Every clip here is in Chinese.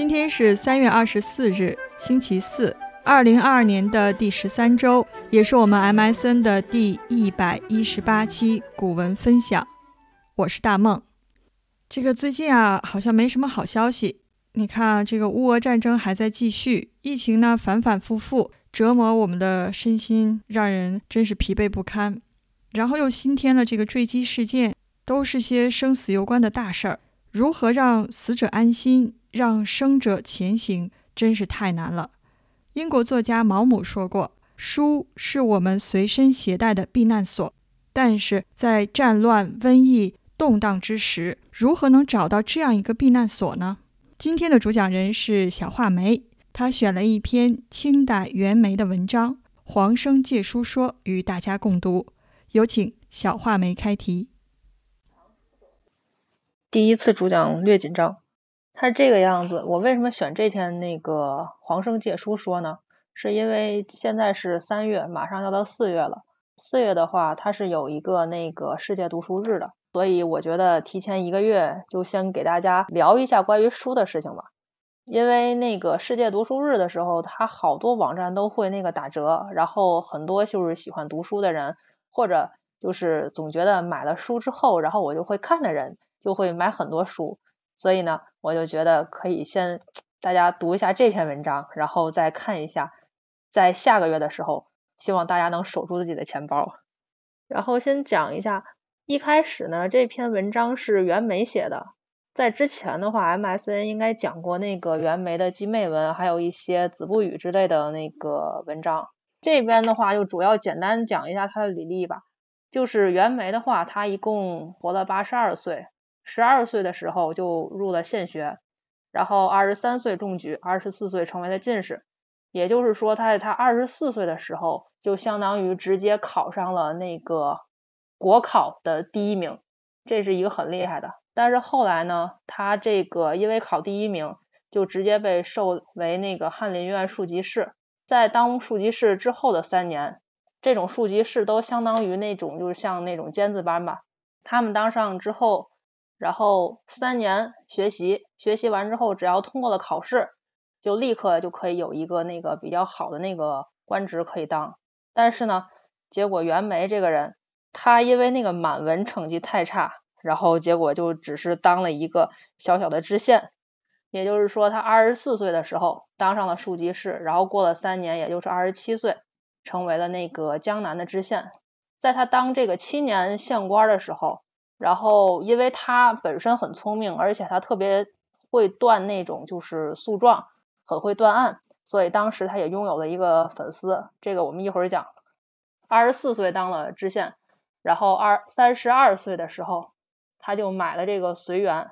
今天是三月二十四日，星期四，二零二二年的第十三周，也是我们 MSN 的第一百一十八期古文分享。我是大梦。这个最近啊，好像没什么好消息。你看，这个乌俄战争还在继续，疫情呢反反复复，折磨我们的身心，让人真是疲惫不堪。然后又新添了这个坠机事件，都是些生死攸关的大事儿。如何让死者安心？让生者前行真是太难了。英国作家毛姆说过：“书是我们随身携带的避难所。”但是在战乱、瘟疫、动荡之时，如何能找到这样一个避难所呢？今天的主讲人是小画眉，他选了一篇清代袁枚的文章《黄生借书说》与大家共读。有请小画眉开题。第一次主讲略紧张。它是这个样子，我为什么选这篇那个黄生借书说呢？是因为现在是三月，马上要到四月了。四月的话，它是有一个那个世界读书日的，所以我觉得提前一个月就先给大家聊一下关于书的事情吧。因为那个世界读书日的时候，它好多网站都会那个打折，然后很多就是喜欢读书的人，或者就是总觉得买了书之后，然后我就会看的人，就会买很多书。所以呢，我就觉得可以先大家读一下这篇文章，然后再看一下，在下个月的时候，希望大家能守住自己的钱包。然后先讲一下，一开始呢，这篇文章是袁枚写的，在之前的话，MSN 应该讲过那个袁枚的集妹文，还有一些子不语之类的那个文章。这边的话就主要简单讲一下他的履历吧。就是袁枚的话，他一共活了八十二岁。十二岁的时候就入了县学，然后二十三岁中举，二十四岁成为了进士。也就是说，他在他二十四岁的时候，就相当于直接考上了那个国考的第一名，这是一个很厉害的。但是后来呢，他这个因为考第一名，就直接被授为那个翰林院庶吉士。在当庶吉士之后的三年，这种庶吉士都相当于那种就是像那种尖子班吧。他们当上之后。然后三年学习，学习完之后，只要通过了考试，就立刻就可以有一个那个比较好的那个官职可以当。但是呢，结果袁枚这个人，他因为那个满文成绩太差，然后结果就只是当了一个小小的知县。也就是说，他二十四岁的时候当上了庶吉士，然后过了三年，也就是二十七岁，成为了那个江南的知县。在他当这个七年县官的时候。然后，因为他本身很聪明，而且他特别会断那种就是诉状，很会断案，所以当时他也拥有了一个粉丝。这个我们一会儿讲。二十四岁当了知县，然后二三十二岁的时候，他就买了这个随园。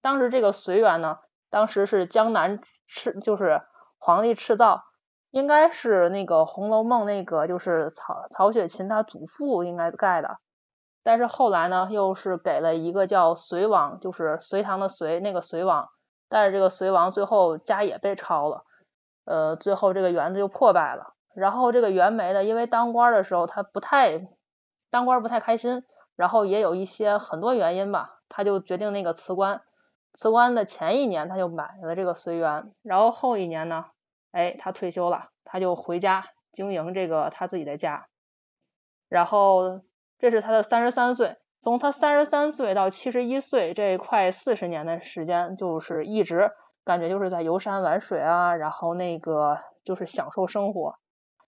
当时这个随园呢，当时是江南赤，就是皇帝敕造，应该是那个《红楼梦》那个就是曹曹雪芹他祖父应该盖的。但是后来呢，又是给了一个叫隋王，就是隋唐的隋那个隋王，但是这个隋王最后家也被抄了，呃，最后这个园子就破败了。然后这个袁枚呢，因为当官的时候他不太当官不太开心，然后也有一些很多原因吧，他就决定那个辞官。辞官的前一年他就买了这个随园，然后后一年呢，哎，他退休了，他就回家经营这个他自己的家，然后。这是他的三十三岁，从他三十三岁到七十一岁这快四十年的时间，就是一直感觉就是在游山玩水啊，然后那个就是享受生活，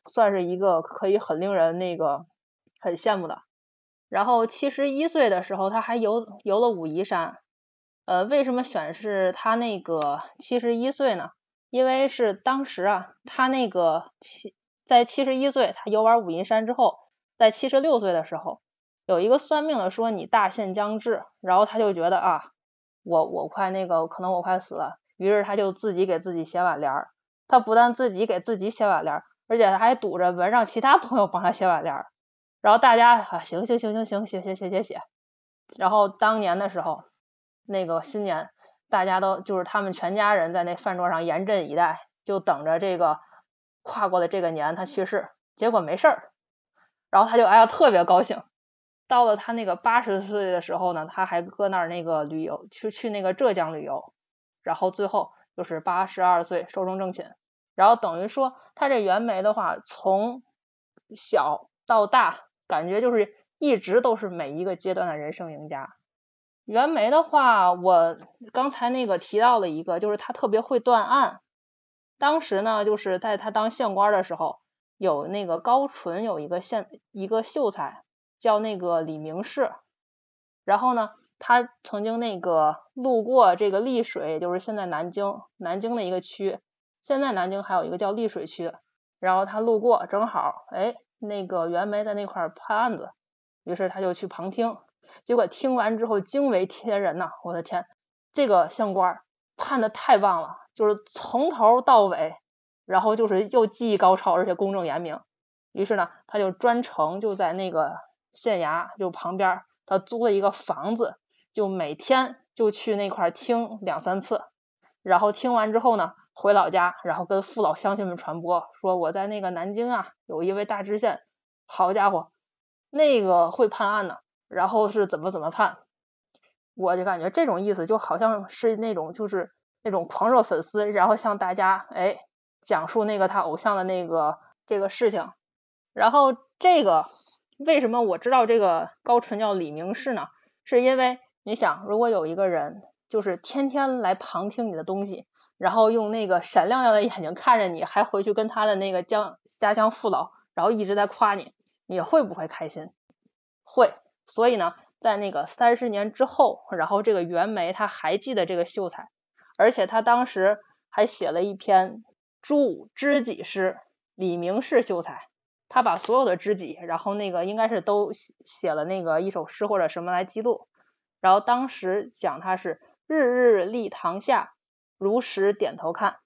算是一个可以很令人那个很羡慕的。然后七十一岁的时候，他还游游了武夷山。呃，为什么选是他那个七十一岁呢？因为是当时啊，他那个七在七十一岁，他游玩武夷山之后。在七十六岁的时候，有一个算命的说你大限将至，然后他就觉得啊，我我快那个可能我快死了，于是他就自己给自己写挽联儿。他不但自己给自己写挽联儿，而且他还堵着门让其他朋友帮他写挽联儿。然后大家啊，行行行行行，写写写写写。然后当年的时候，那个新年，大家都就是他们全家人在那饭桌上严阵以待，就等着这个跨过了这个年他去世。结果没事儿。然后他就哎呀特别高兴，到了他那个八十岁的时候呢，他还搁那儿那个旅游，去去那个浙江旅游，然后最后就是八十二岁寿终正寝。然后等于说他这袁枚的话，从小到大，感觉就是一直都是每一个阶段的人生赢家。袁枚的话，我刚才那个提到了一个，就是他特别会断案。当时呢，就是在他当县官的时候，有那个高淳有一个县一个秀才叫那个李明士，然后呢。他曾经那个路过这个丽水，就是现在南京南京的一个区，现在南京还有一个叫丽水区。然后他路过，正好哎，那个袁枚在那块判案子，于是他就去旁听。结果听完之后惊为天人呐！我的天，这个县官判的太棒了，就是从头到尾，然后就是又技艺高超，而且公正严明。于是呢，他就专程就在那个县衙就旁边，他租了一个房子。就每天就去那块听两三次，然后听完之后呢，回老家，然后跟父老乡亲们传播，说我在那个南京啊，有一位大知县，好家伙，那个会判案呢，然后是怎么怎么判，我就感觉这种意思就好像是那种就是那种狂热粉丝，然后向大家哎讲述那个他偶像的那个这个事情，然后这个为什么我知道这个高淳叫李明士呢？是因为。你想，如果有一个人就是天天来旁听你的东西，然后用那个闪亮亮的眼睛看着你，还回去跟他的那个家家乡父老，然后一直在夸你，你会不会开心？会。所以呢，在那个三十年之后，然后这个袁枚他还记得这个秀才，而且他当时还写了一篇著知己诗，李明是秀才，他把所有的知己，然后那个应该是都写了那个一首诗或者什么来记录。然后当时讲他是日日立堂下，如实点头看，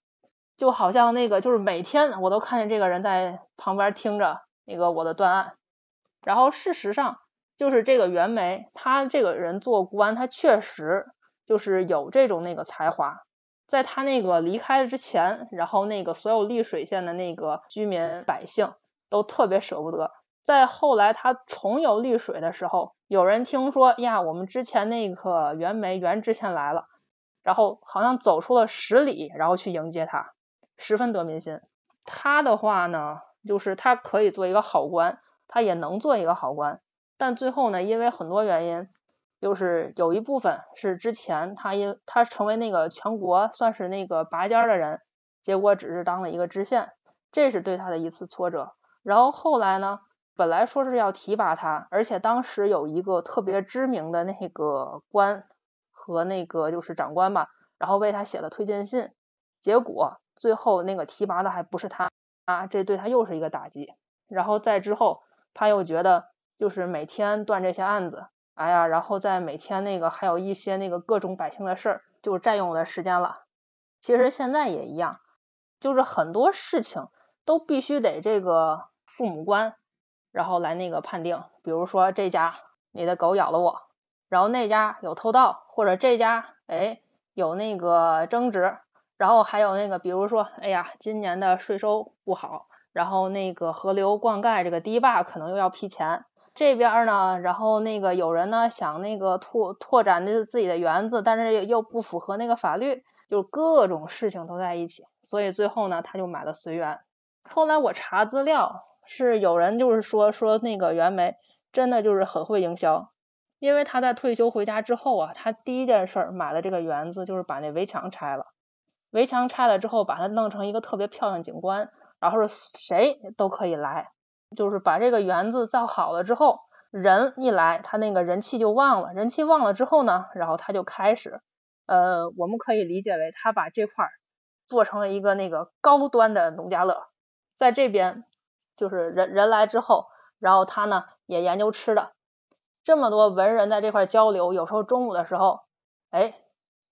就好像那个就是每天我都看见这个人在旁边听着那个我的断案。然后事实上就是这个袁枚，他这个人做官，他确实就是有这种那个才华。在他那个离开之前，然后那个所有丽水县的那个居民百姓都特别舍不得。在后来他重游丽水的时候，有人听说呀，我们之前那个袁枚袁之前来了，然后好像走出了十里，然后去迎接他，十分得民心。他的话呢，就是他可以做一个好官，他也能做一个好官，但最后呢，因为很多原因，就是有一部分是之前他因他成为那个全国算是那个拔尖的人，结果只是当了一个知县，这是对他的一次挫折。然后后来呢？本来说是要提拔他，而且当时有一个特别知名的那个官和那个就是长官吧，然后为他写了推荐信，结果最后那个提拔的还不是他啊，这对他又是一个打击。然后再之后，他又觉得就是每天断这些案子，哎呀，然后再每天那个还有一些那个各种百姓的事儿，就占用我的时间了。其实现在也一样，就是很多事情都必须得这个父母官。然后来那个判定，比如说这家你的狗咬了我，然后那家有偷盗，或者这家哎有那个争执，然后还有那个比如说哎呀今年的税收不好，然后那个河流灌溉这个堤坝可能又要批钱，这边呢，然后那个有人呢想那个拓拓展的自己的园子，但是又不符合那个法律，就各种事情都在一起，所以最后呢他就买了随园。后来我查资料。是有人就是说说那个袁枚真的就是很会营销，因为他在退休回家之后啊，他第一件事儿买了这个园子，就是把那围墙拆了，围墙拆了之后，把它弄成一个特别漂亮景观，然后谁都可以来，就是把这个园子造好了之后，人一来，他那个人气就旺了，人气旺了之后呢，然后他就开始，呃，我们可以理解为他把这块做成了一个那个高端的农家乐，在这边。就是人人来之后，然后他呢也研究吃的，这么多文人在这块交流，有时候中午的时候，哎，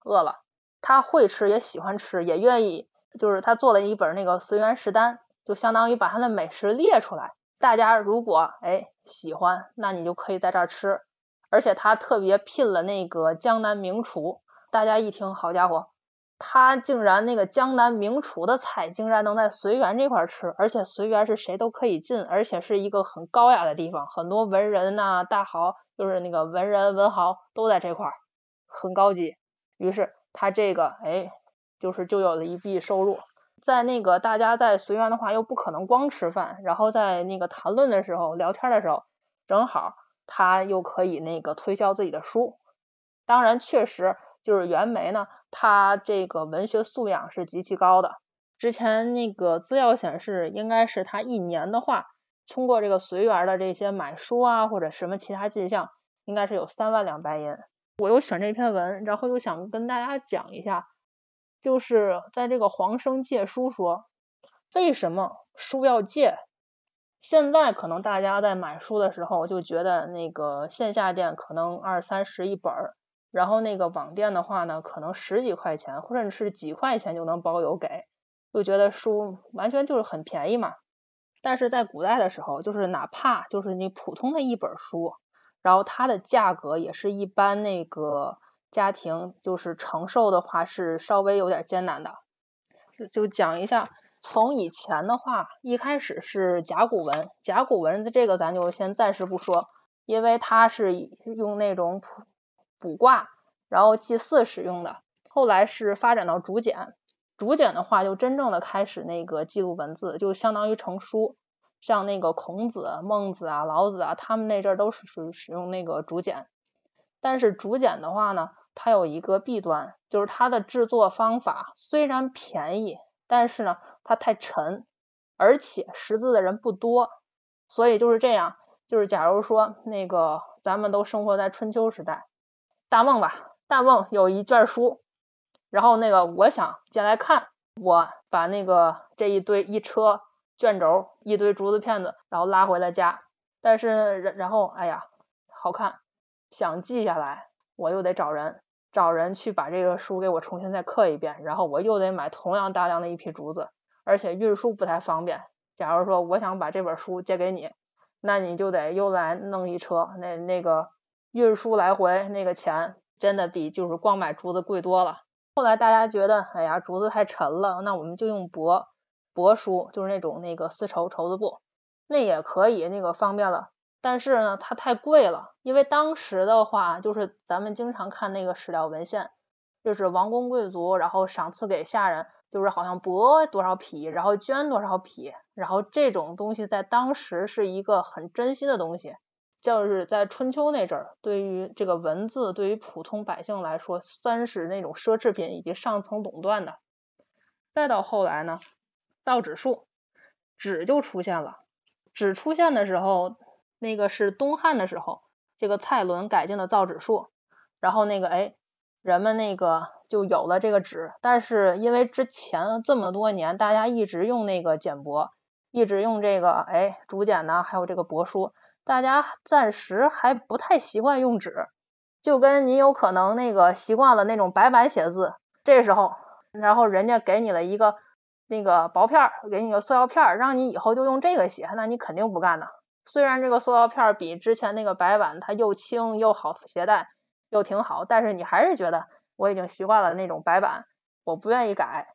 饿了，他会吃，也喜欢吃，也愿意，就是他做了一本那个随园食单，就相当于把他的美食列出来，大家如果哎喜欢，那你就可以在这儿吃，而且他特别聘了那个江南名厨，大家一听，好家伙。他竟然那个江南名厨的菜竟然能在随园这块吃，而且随园是谁都可以进，而且是一个很高雅的地方，很多文人呐、大豪，就是那个文人文豪都在这块儿，很高级。于是他这个哎就是就有了一笔收入。在那个大家在随园的话，又不可能光吃饭，然后在那个谈论的时候、聊天的时候，正好他又可以那个推销自己的书。当然，确实就是袁枚呢，他这个文学素养是极其高的。之前那个资料显示，应该是他一年的话，通过这个随园的这些买书啊，或者什么其他进项，应该是有三万两白银。我又选这篇文，然后又想跟大家讲一下。就是在这个黄生借书说，为什么书要借？现在可能大家在买书的时候就觉得那个线下店可能二三十一本儿，然后那个网店的话呢，可能十几块钱或者是几块钱就能包邮给，就觉得书完全就是很便宜嘛。但是在古代的时候，就是哪怕就是你普通的一本书，然后它的价格也是一般那个。家庭就是承受的话是稍微有点艰难的，就就讲一下，从以前的话，一开始是甲骨文，甲骨文这个咱就先暂时不说，因为它是用那种卜卜卦，然后祭祀使用的。后来是发展到竹简，竹简的话就真正的开始那个记录文字，就相当于成书，像那个孔子、孟子啊、老子啊，他们那阵都是属于使用那个竹简，但是竹简的话呢。它有一个弊端，就是它的制作方法虽然便宜，但是呢，它太沉，而且识字的人不多，所以就是这样。就是假如说那个咱们都生活在春秋时代，大梦吧，大梦有一卷书，然后那个我想借来看，我把那个这一堆一车卷轴，一堆竹子片子，然后拉回了家，但是然后哎呀，好看，想记下来。我又得找人，找人去把这个书给我重新再刻一遍，然后我又得买同样大量的一批竹子，而且运输不太方便。假如说我想把这本书借给你，那你就得又来弄一车，那那个运输来回那个钱真的比就是光买竹子贵多了。后来大家觉得，哎呀，竹子太沉了，那我们就用帛帛书，就是那种那个丝绸绸子布，那也可以，那个方便了。但是呢，它太贵了，因为当时的话，就是咱们经常看那个史料文献，就是王公贵族，然后赏赐给下人，就是好像帛多少匹，然后绢多少匹，然后这种东西在当时是一个很珍惜的东西，就是在春秋那阵儿，对于这个文字，对于普通百姓来说，算是那种奢侈品以及上层垄断的。再到后来呢，造纸术，纸就出现了，纸出现的时候。那个是东汉的时候，这个蔡伦改进了造纸术，然后那个哎，人们那个就有了这个纸。但是因为之前这么多年，大家一直用那个简帛，一直用这个哎竹简呢，还有这个帛书，大家暂时还不太习惯用纸。就跟你有可能那个习惯了那种白板写字，这时候，然后人家给你了一个那个薄片儿，给你个塑料片儿，让你以后就用这个写，那你肯定不干的。虽然这个塑料片比之前那个白板它又轻又好携带，又挺好，但是你还是觉得我已经习惯了那种白板，我不愿意改。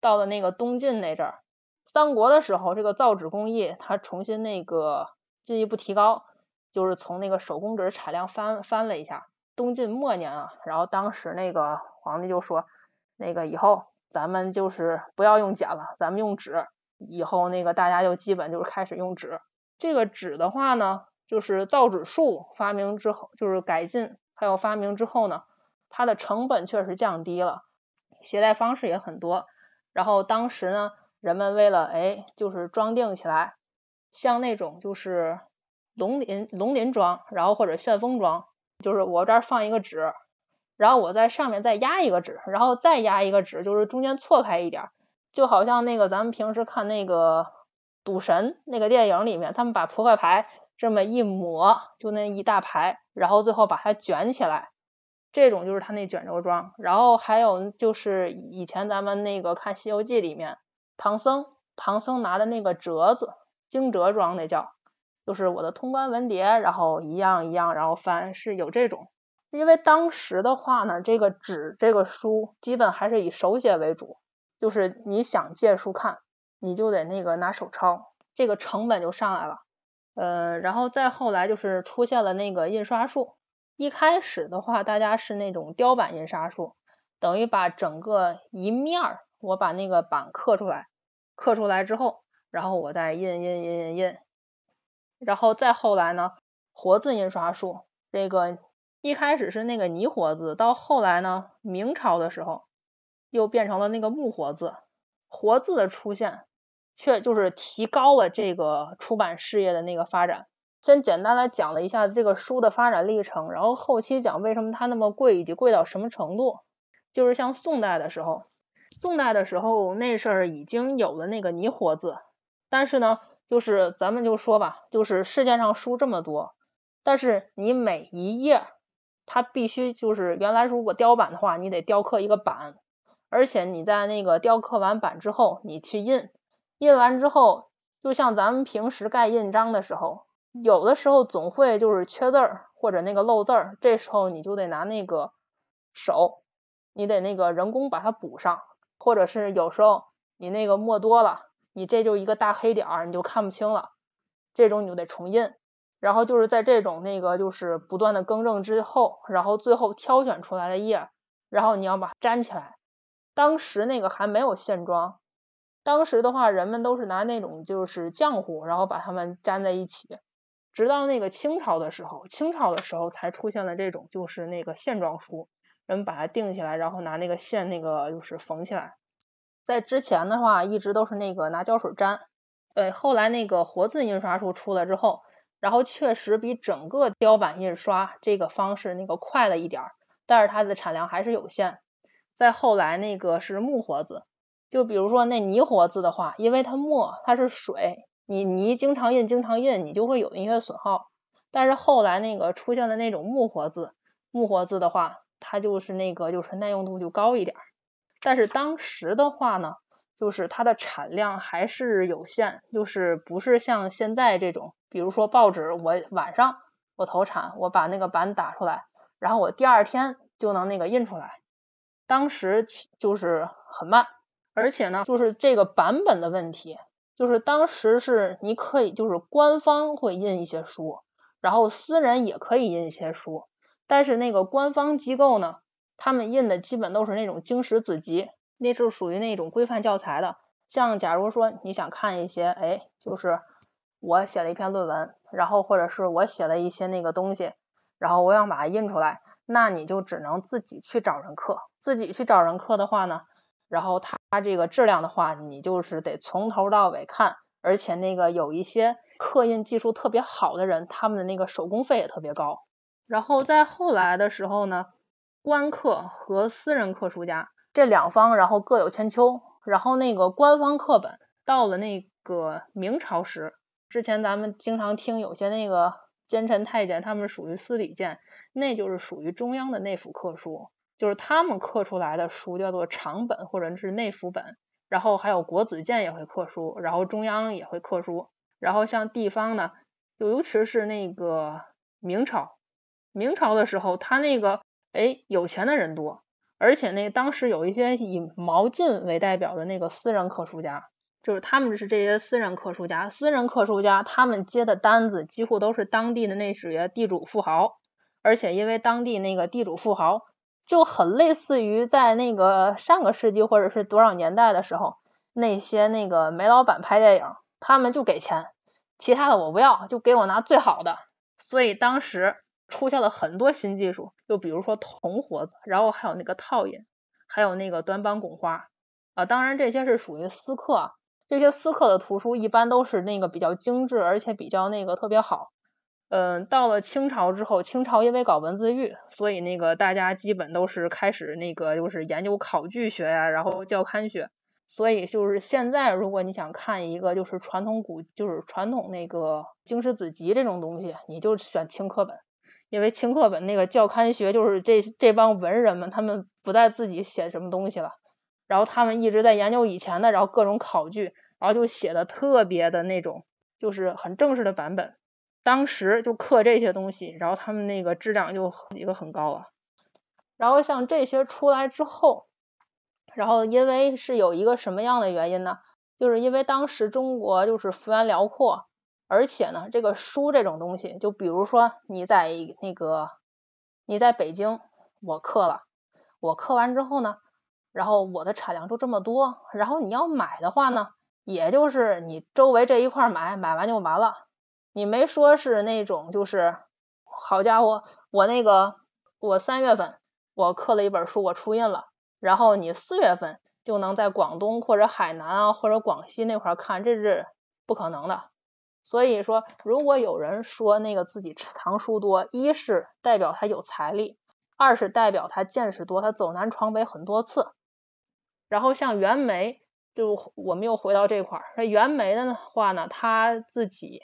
到了那个东晋那阵儿，三国的时候，这个造纸工艺它重新那个进一步提高，就是从那个手工纸产量翻翻了一下。东晋末年啊，然后当时那个皇帝就说，那个以后咱们就是不要用剪了，咱们用纸。以后那个大家就基本就是开始用纸。这个纸的话呢，就是造纸术发明之后，就是改进还有发明之后呢，它的成本确实降低了，携带方式也很多。然后当时呢，人们为了哎，就是装订起来，像那种就是龙鳞龙鳞装，然后或者旋风装，就是我这儿放一个纸，然后我在上面再压一个纸，然后再压一个纸，就是中间错开一点，就好像那个咱们平时看那个。赌神那个电影里面，他们把扑克牌这么一抹，就那一大排，然后最后把它卷起来，这种就是他那卷轴装。然后还有就是以前咱们那个看《西游记》里面，唐僧唐僧拿的那个折子，惊蛰装那叫，就是我的通关文牒，然后一样一样，然后翻是有这种。因为当时的话呢，这个纸这个书基本还是以手写为主，就是你想借书看。你就得那个拿手抄，这个成本就上来了。呃，然后再后来就是出现了那个印刷术。一开始的话，大家是那种雕版印刷术，等于把整个一面儿，我把那个版刻出来，刻出来之后，然后我再印印印印印，然后再后来呢，活字印刷术，这个一开始是那个泥活字，到后来呢，明朝的时候又变成了那个木活字，活字的出现，却就是提高了这个出版事业的那个发展。先简单来讲了一下这个书的发展历程，然后后期讲为什么它那么贵，以及贵到什么程度。就是像宋代的时候，宋代的时候那事儿已经有了那个泥活字，但是呢，就是咱们就说吧，就是世界上书这么多，但是你每一页它必须就是原来如果雕版的话，你得雕刻一个版，而且你在那个雕刻完版之后，你去印，印完之后，就像咱们平时盖印章的时候，有的时候总会就是缺字儿或者那个漏字儿，这时候你就得拿那个手。你得那个人工把它补上，或者是有时候你那个墨多了，你这就一个大黑点儿，你就看不清了，这种你就得重印。然后就是在这种那个就是不断的更正之后，然后最后挑选出来的页，然后你要把它粘起来。当时那个还没有线装，当时的话人们都是拿那种就是浆糊，然后把它们粘在一起。直到那个清朝的时候，清朝的时候才出现了这种就是那个线装书。人们把它钉起来，然后拿那个线那个就是缝起来。在之前的话，一直都是那个拿胶水粘。呃，后来那个活字印刷术出来之后，然后确实比整个雕版印刷这个方式那个快了一点儿，但是它的产量还是有限。再后来那个是木活字，就比如说那泥活字的话，因为它墨它是水，你泥经常印经常印，你就会有一些损耗。但是后来那个出现的那种木活字，木活字的话。它就是那个，就是耐用度就高一点，但是当时的话呢，就是它的产量还是有限，就是不是像现在这种，比如说报纸，我晚上我投产，我把那个版打出来，然后我第二天就能那个印出来，当时就是很慢，而且呢，就是这个版本的问题，就是当时是你可以就是官方会印一些书，然后私人也可以印一些书。但是那个官方机构呢，他们印的基本都是那种经史子集，那是属于那种规范教材的。像假如说你想看一些，哎，就是我写了一篇论文，然后或者是我写了一些那个东西，然后我想把它印出来，那你就只能自己去找人刻。自己去找人刻的话呢，然后它这个质量的话，你就是得从头到尾看，而且那个有一些刻印技术特别好的人，他们的那个手工费也特别高。然后在后来的时候呢，官刻和私人刻书家这两方，然后各有千秋。然后那个官方刻本到了那个明朝时，之前咱们经常听有些那个奸臣太监，他们属于司礼监，那就是属于中央的内府刻书，就是他们刻出来的书叫做长本或者是内府本。然后还有国子监也会刻书，然后中央也会刻书。然后像地方呢，就尤其是那个明朝。明朝的时候，他那个哎有钱的人多，而且那当时有一些以毛晋为代表的那个私人刻书家，就是他们是这些私人刻书家，私人刻书家他们接的单子几乎都是当地的那些地主富豪，而且因为当地那个地主富豪就很类似于在那个上个世纪或者是多少年代的时候，那些那个煤老板拍电影，他们就给钱，其他的我不要，就给我拿最好的，所以当时。出现了很多新技术，就比如说铜活字，然后还有那个套印，还有那个短版拱花啊。当然这些是属于私刻，这些私刻的图书一般都是那个比较精致，而且比较那个特别好。嗯，到了清朝之后，清朝因为搞文字狱，所以那个大家基本都是开始那个就是研究考据学呀，然后教刊学。所以就是现在，如果你想看一个就是传统古，就是传统那个经史子集这种东西，你就选清课本。因为清课本那个教刊学就是这这帮文人们，他们不再自己写什么东西了，然后他们一直在研究以前的，然后各种考据，然后就写的特别的那种，就是很正式的版本。当时就刻这些东西，然后他们那个质量就一个很高了。然后像这些出来之后，然后因为是有一个什么样的原因呢？就是因为当时中国就是幅员辽阔。而且呢，这个书这种东西，就比如说你在那个你在北京，我刻了，我刻完之后呢，然后我的产量就这么多，然后你要买的话呢，也就是你周围这一块买，买完就完了。你没说是那种就是，好家伙，我那个我三月份我刻了一本书，我出印了，然后你四月份就能在广东或者海南啊或者广西那块看，这是不可能的。所以说，如果有人说那个自己藏书多，一是代表他有财力，二是代表他见识多，他走南闯北很多次。然后像袁枚，就我们又回到这块儿，那袁枚的话呢，他自己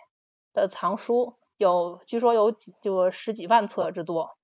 的藏书有，据说有几就十几万册之多。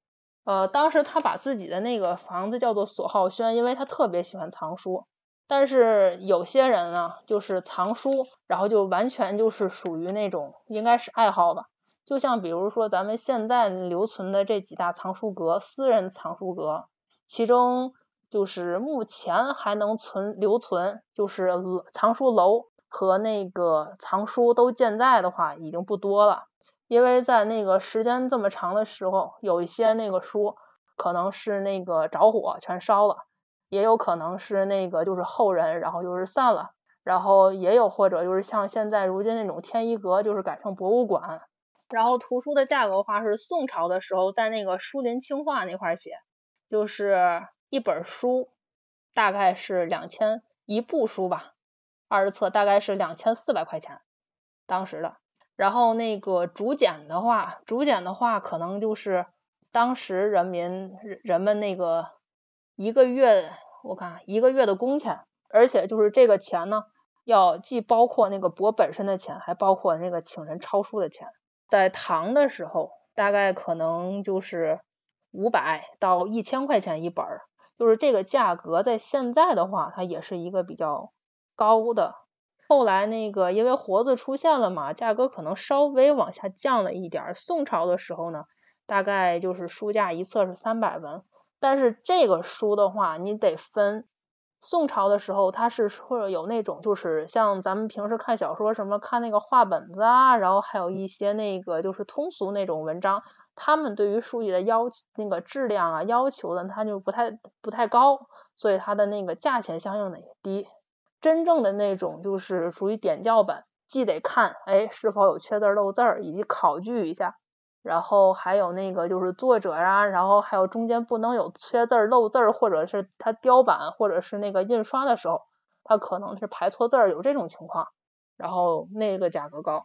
呃，当时他把自己的那个房子叫做锁浩轩，因为他特别喜欢藏书。但是有些人呢，就是藏书，然后就完全就是属于那种应该是爱好吧。就像比如说咱们现在留存的这几大藏书阁，私人藏书阁，其中就是目前还能存留存，就是藏书楼和那个藏书都健在的话，已经不多了。因为在那个时间这么长的时候，有一些那个书可能是那个着火全烧了。也有可能是那个就是后人，然后就是散了，然后也有或者就是像现在如今那种天一阁，就是改成博物馆。然后图书的价格的话是宋朝的时候在那个书林清话那块写，就是一本书大概是两千一部书吧，二十册大概是两千四百块钱，当时的。然后那个竹简的话，竹简的话可能就是当时人民人们那个。一个月，我看一个月的工钱，而且就是这个钱呢，要既包括那个帛本身的钱，还包括那个请人抄书的钱。在唐的时候，大概可能就是五百到一千块钱一本儿，就是这个价格，在现在的话，它也是一个比较高的。后来那个因为活字出现了嘛，价格可能稍微往下降了一点。宋朝的时候呢，大概就是书价一册是三百文。但是这个书的话，你得分。宋朝的时候，它是说有那种，就是像咱们平时看小说什么，看那个话本子啊，然后还有一些那个就是通俗那种文章，他们对于书籍的要求那个质量啊要求的，它就不太不太高，所以它的那个价钱相应的也低。真正的那种就是属于点校本，既得看哎是否有缺字漏字儿，以及考据一下。然后还有那个就是作者呀，然后还有中间不能有缺字漏字儿，或者是他雕版或者是那个印刷的时候，他可能是排错字儿，有这种情况，然后那个价格高。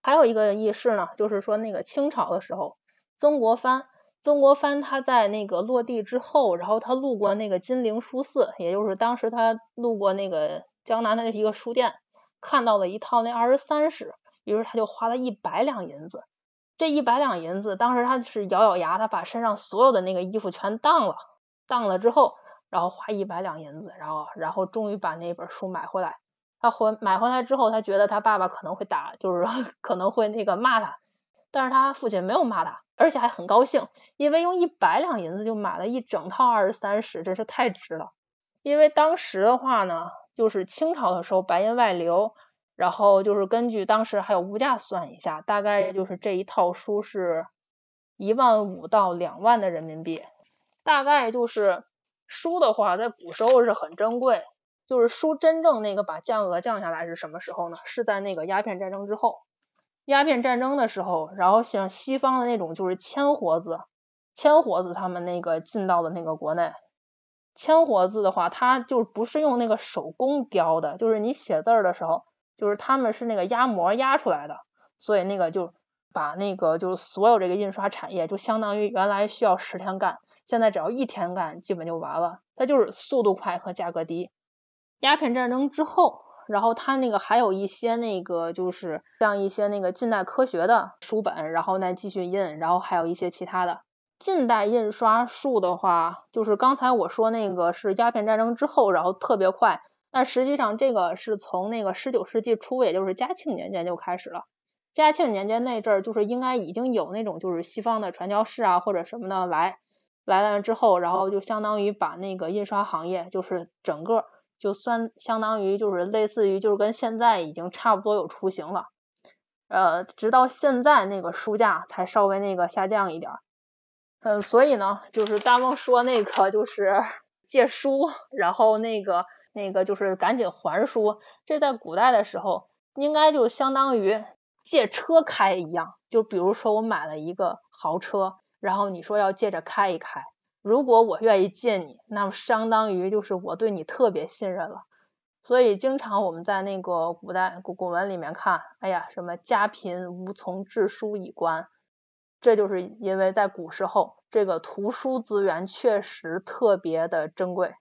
还有一个轶事呢，就是说那个清朝的时候，曾国藩，曾国藩他在那个落地之后，然后他路过那个金陵书肆，也就是当时他路过那个江南的一个书店，看到了一套那二十三史，于是他就花了一百两银子。这一百两银子，当时他是咬咬牙，他把身上所有的那个衣服全当了，当了之后，然后花一百两银子，然后，然后终于把那本书买回来。他回买回来之后，他觉得他爸爸可能会打，就是 可能会那个骂他，但是他父亲没有骂他，而且还很高兴，因为用一百两银子就买了一整套二十三史，真是太值了。因为当时的话呢，就是清朝的时候白银外流。然后就是根据当时还有物价算一下，大概就是这一套书是一万五到两万的人民币。大概就是书的话，在古时候是很珍贵。就是书真正那个把价格降下来是什么时候呢？是在那个鸦片战争之后。鸦片战争的时候，然后像西方的那种就是铅活字，铅活字他们那个进到了那个国内。铅活字的话，它就不是用那个手工雕的，就是你写字儿的时候。就是他们是那个压模压出来的，所以那个就把那个就是所有这个印刷产业就相当于原来需要十天干，现在只要一天干基本就完了。它就是速度快和价格低。鸦片战争之后，然后它那个还有一些那个就是像一些那个近代科学的书本，然后再继续印，然后还有一些其他的近代印刷术的话，就是刚才我说那个是鸦片战争之后，然后特别快。但实际上，这个是从那个十九世纪初，也就是嘉庆年间就开始了。嘉庆年间那阵儿，就是应该已经有那种就是西方的传教士啊或者什么的来来了之后，然后就相当于把那个印刷行业，就是整个就算相当于就是类似于就是跟现在已经差不多有雏形了。呃，直到现在那个书价才稍微那个下降一点。嗯，所以呢，就是大梦说那个就是 借书，然后那个那个就是赶紧还书，这在古代的时候应该就相当于借车开一样。就比如说我买了一个豪车，然后你说要借着开一开，如果我愿意借你，那么相当于就是我对你特别信任了。所以经常我们在那个古代古古文里面看，哎呀，什么家贫无从致书以观，这就是因为在古时候这个图书资源确实特别的珍贵。